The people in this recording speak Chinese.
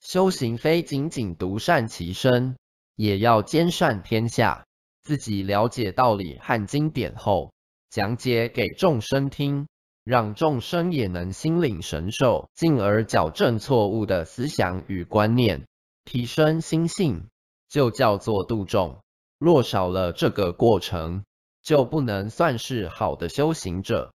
修行非仅仅独善其身，也要兼善天下。自己了解道理和经典后，讲解给众生听，让众生也能心领神受，进而矫正错误的思想与观念，提升心性，就叫做度众。若少了这个过程，就不能算是好的修行者。